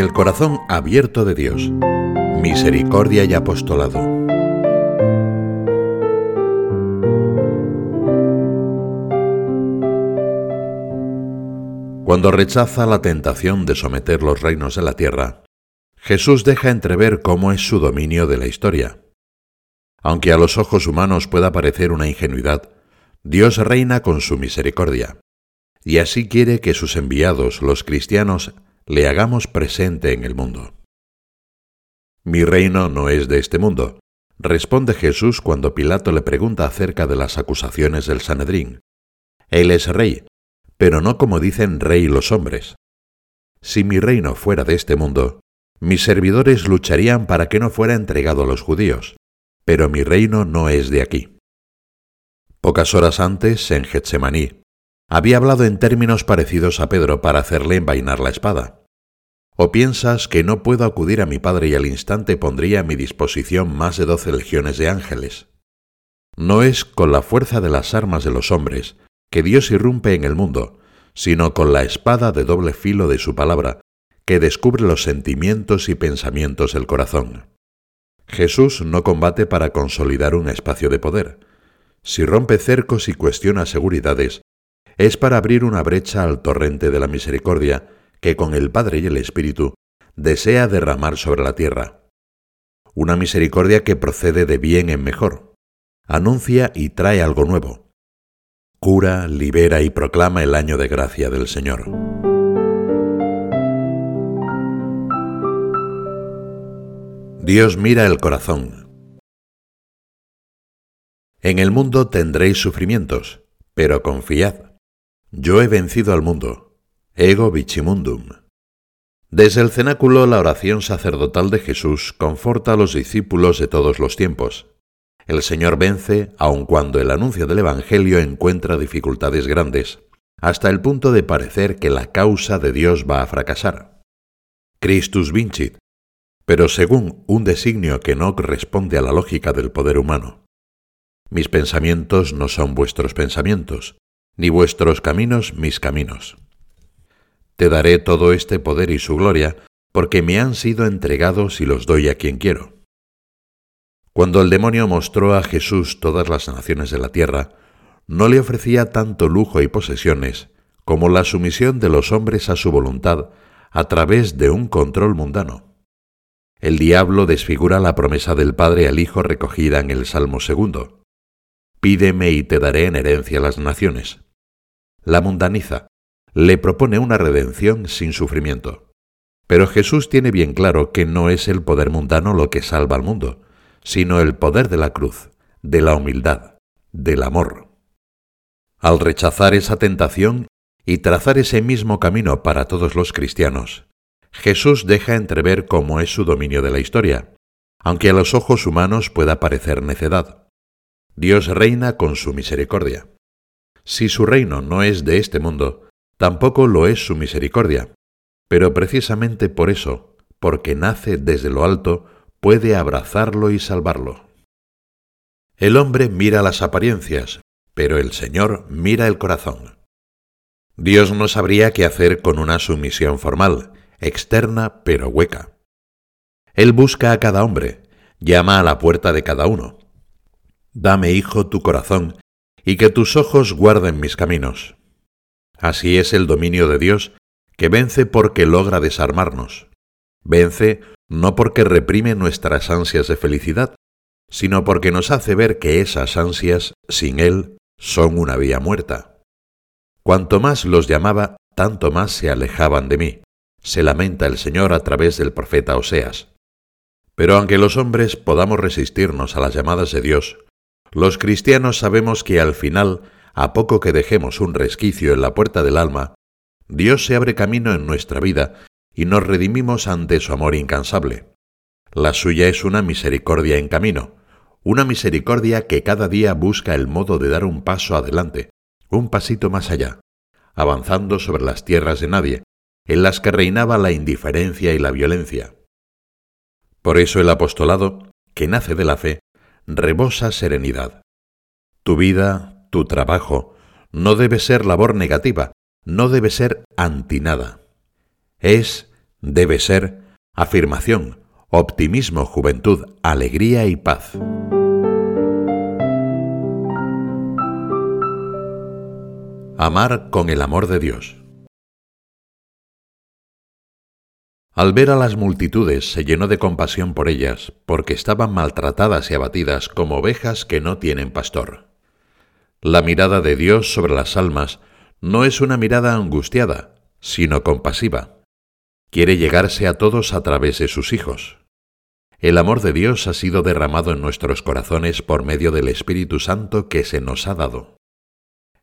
El corazón abierto de Dios. Misericordia y apostolado. Cuando rechaza la tentación de someter los reinos de la tierra, Jesús deja entrever cómo es su dominio de la historia. Aunque a los ojos humanos pueda parecer una ingenuidad, Dios reina con su misericordia, y así quiere que sus enviados, los cristianos, le hagamos presente en el mundo. Mi reino no es de este mundo, responde Jesús cuando Pilato le pregunta acerca de las acusaciones del Sanedrín. Él es rey, pero no como dicen rey los hombres. Si mi reino fuera de este mundo, mis servidores lucharían para que no fuera entregado a los judíos, pero mi reino no es de aquí. Pocas horas antes, en Getsemaní, había hablado en términos parecidos a Pedro para hacerle envainar la espada. ¿O piensas que no puedo acudir a mi Padre y al instante pondría a mi disposición más de doce legiones de ángeles? No es con la fuerza de las armas de los hombres que Dios irrumpe en el mundo, sino con la espada de doble filo de su palabra, que descubre los sentimientos y pensamientos del corazón. Jesús no combate para consolidar un espacio de poder. Si rompe cercos y cuestiona seguridades, es para abrir una brecha al torrente de la misericordia que con el Padre y el Espíritu desea derramar sobre la tierra. Una misericordia que procede de bien en mejor, anuncia y trae algo nuevo. Cura, libera y proclama el año de gracia del Señor. Dios mira el corazón. En el mundo tendréis sufrimientos, pero confiad. Yo he vencido al mundo. Ego vicimundum. Desde el cenáculo la oración sacerdotal de Jesús conforta a los discípulos de todos los tiempos. El Señor vence aun cuando el anuncio del Evangelio encuentra dificultades grandes, hasta el punto de parecer que la causa de Dios va a fracasar. Christus vincit, pero según un designio que no responde a la lógica del poder humano. Mis pensamientos no son vuestros pensamientos, ni vuestros caminos mis caminos. Te daré todo este poder y su gloria, porque me han sido entregados y los doy a quien quiero. Cuando el demonio mostró a Jesús todas las naciones de la tierra, no le ofrecía tanto lujo y posesiones como la sumisión de los hombres a su voluntad a través de un control mundano. El diablo desfigura la promesa del Padre al Hijo recogida en el Salmo segundo. Pídeme y te daré en herencia las naciones. La mundaniza. Le propone una redención sin sufrimiento. Pero Jesús tiene bien claro que no es el poder mundano lo que salva al mundo, sino el poder de la cruz, de la humildad, del amor. Al rechazar esa tentación y trazar ese mismo camino para todos los cristianos, Jesús deja entrever cómo es su dominio de la historia, aunque a los ojos humanos pueda parecer necedad. Dios reina con su misericordia. Si su reino no es de este mundo, tampoco lo es su misericordia, pero precisamente por eso, porque nace desde lo alto, puede abrazarlo y salvarlo. El hombre mira las apariencias, pero el Señor mira el corazón. Dios no sabría qué hacer con una sumisión formal, externa pero hueca. Él busca a cada hombre, llama a la puerta de cada uno. Dame, hijo, tu corazón, y que tus ojos guarden mis caminos. Así es el dominio de Dios, que vence porque logra desarmarnos. Vence no porque reprime nuestras ansias de felicidad, sino porque nos hace ver que esas ansias, sin Él, son una vía muerta. Cuanto más los llamaba, tanto más se alejaban de mí se lamenta el Señor a través del profeta Oseas. Pero aunque los hombres podamos resistirnos a las llamadas de Dios, los cristianos sabemos que al final, a poco que dejemos un resquicio en la puerta del alma, Dios se abre camino en nuestra vida y nos redimimos ante su amor incansable. La suya es una misericordia en camino, una misericordia que cada día busca el modo de dar un paso adelante, un pasito más allá, avanzando sobre las tierras de nadie, en las que reinaba la indiferencia y la violencia. Por eso el apostolado, que nace de la fe, rebosa serenidad. Tu vida, tu trabajo, no debe ser labor negativa, no debe ser antinada. Es Debe ser afirmación, optimismo, juventud, alegría y paz. Amar con el amor de Dios. Al ver a las multitudes se llenó de compasión por ellas, porque estaban maltratadas y abatidas como ovejas que no tienen pastor. La mirada de Dios sobre las almas no es una mirada angustiada, sino compasiva. Quiere llegarse a todos a través de sus hijos. El amor de Dios ha sido derramado en nuestros corazones por medio del Espíritu Santo que se nos ha dado.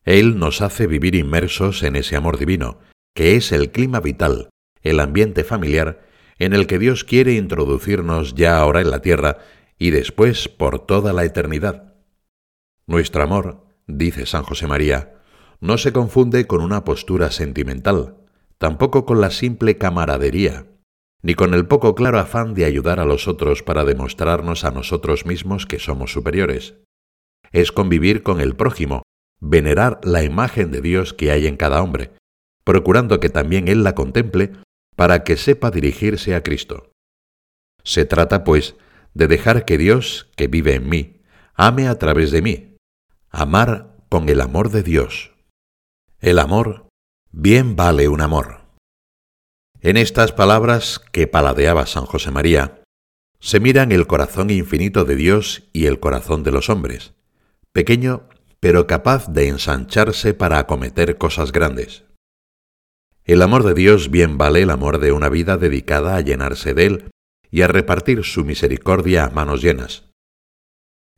Él nos hace vivir inmersos en ese amor divino, que es el clima vital, el ambiente familiar en el que Dios quiere introducirnos ya ahora en la tierra y después por toda la eternidad. Nuestro amor, dice San José María, no se confunde con una postura sentimental, tampoco con la simple camaradería, ni con el poco claro afán de ayudar a los otros para demostrarnos a nosotros mismos que somos superiores. Es convivir con el prójimo, venerar la imagen de Dios que hay en cada hombre, procurando que también Él la contemple para que sepa dirigirse a Cristo. Se trata, pues, de dejar que Dios, que vive en mí, ame a través de mí, amar con el amor de Dios. El amor bien vale un amor. En estas palabras que paladeaba San José María, se miran el corazón infinito de Dios y el corazón de los hombres, pequeño pero capaz de ensancharse para acometer cosas grandes. El amor de Dios bien vale el amor de una vida dedicada a llenarse de Él y a repartir su misericordia a manos llenas.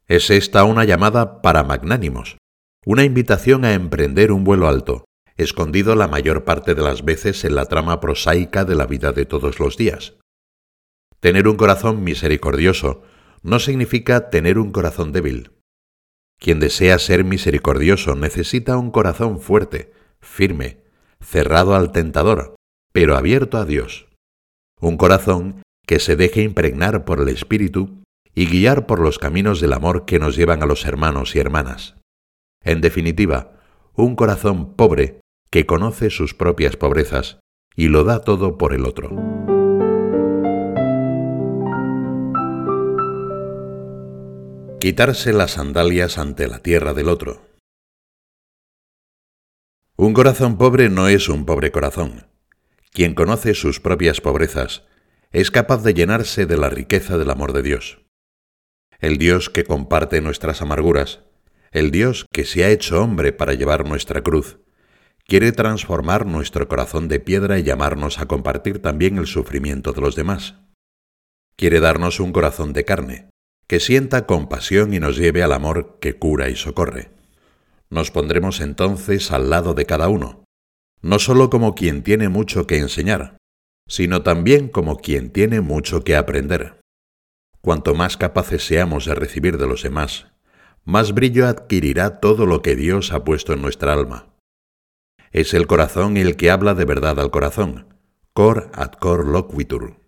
Es esta una llamada para magnánimos, una invitación a emprender un vuelo alto, escondido la mayor parte de las veces en la trama prosaica de la vida de todos los días. Tener un corazón misericordioso no significa tener un corazón débil. Quien desea ser misericordioso necesita un corazón fuerte, firme, cerrado al tentador, pero abierto a Dios. Un corazón que se deje impregnar por el Espíritu y guiar por los caminos del amor que nos llevan a los hermanos y hermanas. En definitiva, un corazón pobre que conoce sus propias pobrezas y lo da todo por el otro. Quitarse las sandalias ante la tierra del otro. Un corazón pobre no es un pobre corazón. Quien conoce sus propias pobrezas es capaz de llenarse de la riqueza del amor de Dios. El Dios que comparte nuestras amarguras, el Dios que se ha hecho hombre para llevar nuestra cruz, quiere transformar nuestro corazón de piedra y llamarnos a compartir también el sufrimiento de los demás. Quiere darnos un corazón de carne, que sienta compasión y nos lleve al amor que cura y socorre. Nos pondremos entonces al lado de cada uno, no sólo como quien tiene mucho que enseñar, sino también como quien tiene mucho que aprender. Cuanto más capaces seamos de recibir de los demás, más brillo adquirirá todo lo que Dios ha puesto en nuestra alma. Es el corazón el que habla de verdad al corazón, cor ad cor loquitur,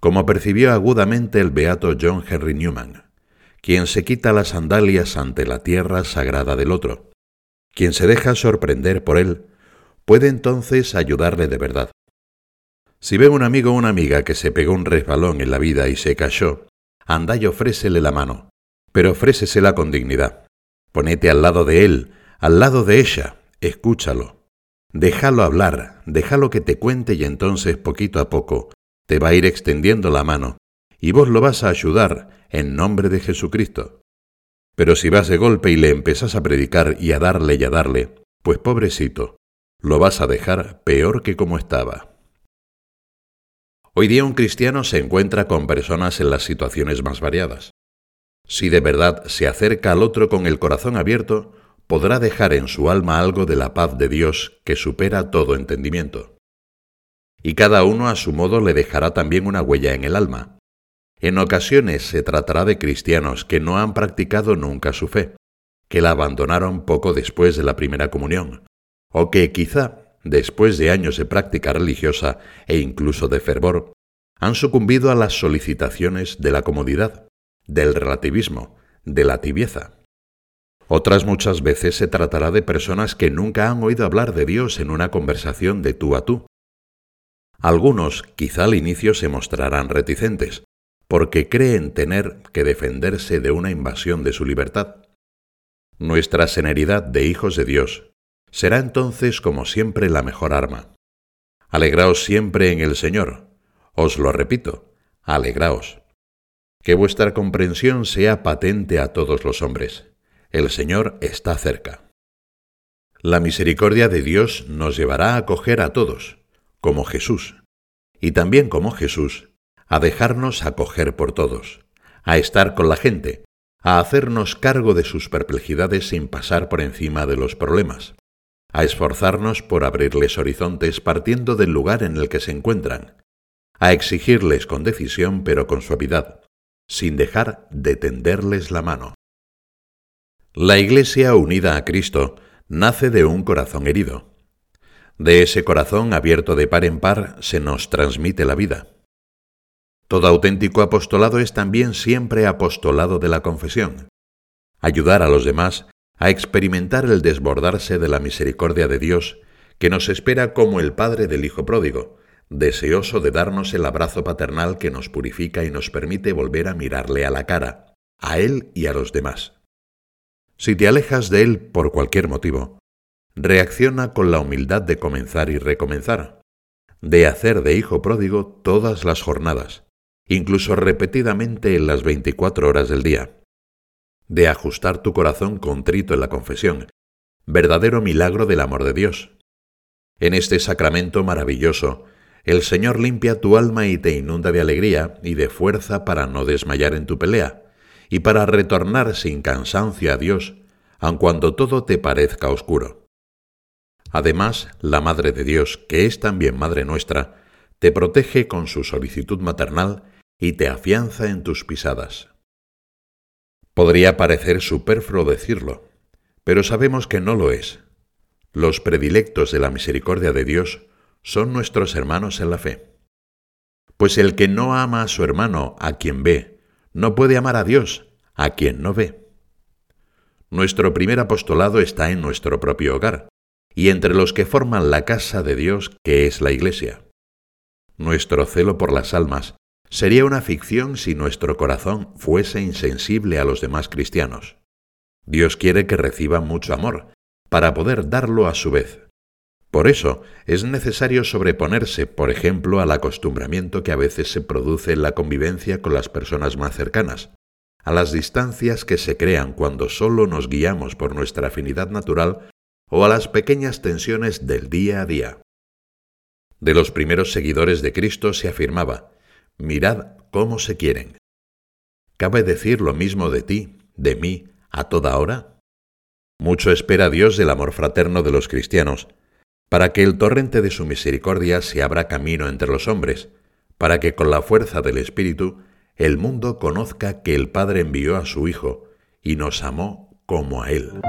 como percibió agudamente el beato John Henry Newman quien se quita las sandalias ante la tierra sagrada del otro. Quien se deja sorprender por él, puede entonces ayudarle de verdad. Si ve un amigo o una amiga que se pegó un resbalón en la vida y se cayó, anda y ofrécele la mano, pero ofrécesela con dignidad. Ponete al lado de él, al lado de ella, escúchalo. Déjalo hablar, déjalo que te cuente y entonces poquito a poco te va a ir extendiendo la mano y vos lo vas a ayudar en nombre de Jesucristo. Pero si vas de golpe y le empezás a predicar y a darle y a darle, pues pobrecito, lo vas a dejar peor que como estaba. Hoy día un cristiano se encuentra con personas en las situaciones más variadas. Si de verdad se acerca al otro con el corazón abierto, podrá dejar en su alma algo de la paz de Dios que supera todo entendimiento. Y cada uno a su modo le dejará también una huella en el alma, en ocasiones se tratará de cristianos que no han practicado nunca su fe, que la abandonaron poco después de la primera comunión, o que quizá, después de años de práctica religiosa e incluso de fervor, han sucumbido a las solicitaciones de la comodidad, del relativismo, de la tibieza. Otras muchas veces se tratará de personas que nunca han oído hablar de Dios en una conversación de tú a tú. Algunos quizá al inicio se mostrarán reticentes, porque creen tener que defenderse de una invasión de su libertad. Nuestra serenidad de hijos de Dios será entonces como siempre la mejor arma. Alegraos siempre en el Señor. Os lo repito, alegraos. Que vuestra comprensión sea patente a todos los hombres. El Señor está cerca. La misericordia de Dios nos llevará a acoger a todos, como Jesús, y también como Jesús, a dejarnos acoger por todos, a estar con la gente, a hacernos cargo de sus perplejidades sin pasar por encima de los problemas, a esforzarnos por abrirles horizontes partiendo del lugar en el que se encuentran, a exigirles con decisión pero con suavidad, sin dejar de tenderles la mano. La Iglesia unida a Cristo nace de un corazón herido. De ese corazón abierto de par en par se nos transmite la vida. Todo auténtico apostolado es también siempre apostolado de la confesión. Ayudar a los demás a experimentar el desbordarse de la misericordia de Dios que nos espera como el Padre del Hijo pródigo, deseoso de darnos el abrazo paternal que nos purifica y nos permite volver a mirarle a la cara, a Él y a los demás. Si te alejas de él por cualquier motivo, reacciona con la humildad de comenzar y recomenzar, de hacer de hijo pródigo todas las jornadas, incluso repetidamente en las 24 horas del día, de ajustar tu corazón contrito en la confesión, verdadero milagro del amor de Dios. En este sacramento maravilloso, el Señor limpia tu alma y te inunda de alegría y de fuerza para no desmayar en tu pelea, y para retornar sin cansancio a Dios, aun cuando todo te parezca oscuro. Además, la Madre de Dios, que es también Madre nuestra, te protege con su solicitud maternal y te afianza en tus pisadas. Podría parecer superfluo decirlo, pero sabemos que no lo es. Los predilectos de la misericordia de Dios son nuestros hermanos en la fe. Pues el que no ama a su hermano, a quien ve, no puede amar a Dios, a quien no ve. Nuestro primer apostolado está en nuestro propio hogar, y entre los que forman la casa de Dios, que es la Iglesia. Nuestro celo por las almas sería una ficción si nuestro corazón fuese insensible a los demás cristianos. Dios quiere que reciban mucho amor, para poder darlo a su vez. Por eso es necesario sobreponerse, por ejemplo, al acostumbramiento que a veces se produce en la convivencia con las personas más cercanas, a las distancias que se crean cuando solo nos guiamos por nuestra afinidad natural o a las pequeñas tensiones del día a día. De los primeros seguidores de Cristo se afirmaba, mirad cómo se quieren. ¿Cabe decir lo mismo de ti, de mí, a toda hora? Mucho espera Dios del amor fraterno de los cristianos, para que el torrente de su misericordia se abra camino entre los hombres, para que con la fuerza del Espíritu el mundo conozca que el Padre envió a su Hijo y nos amó como a Él.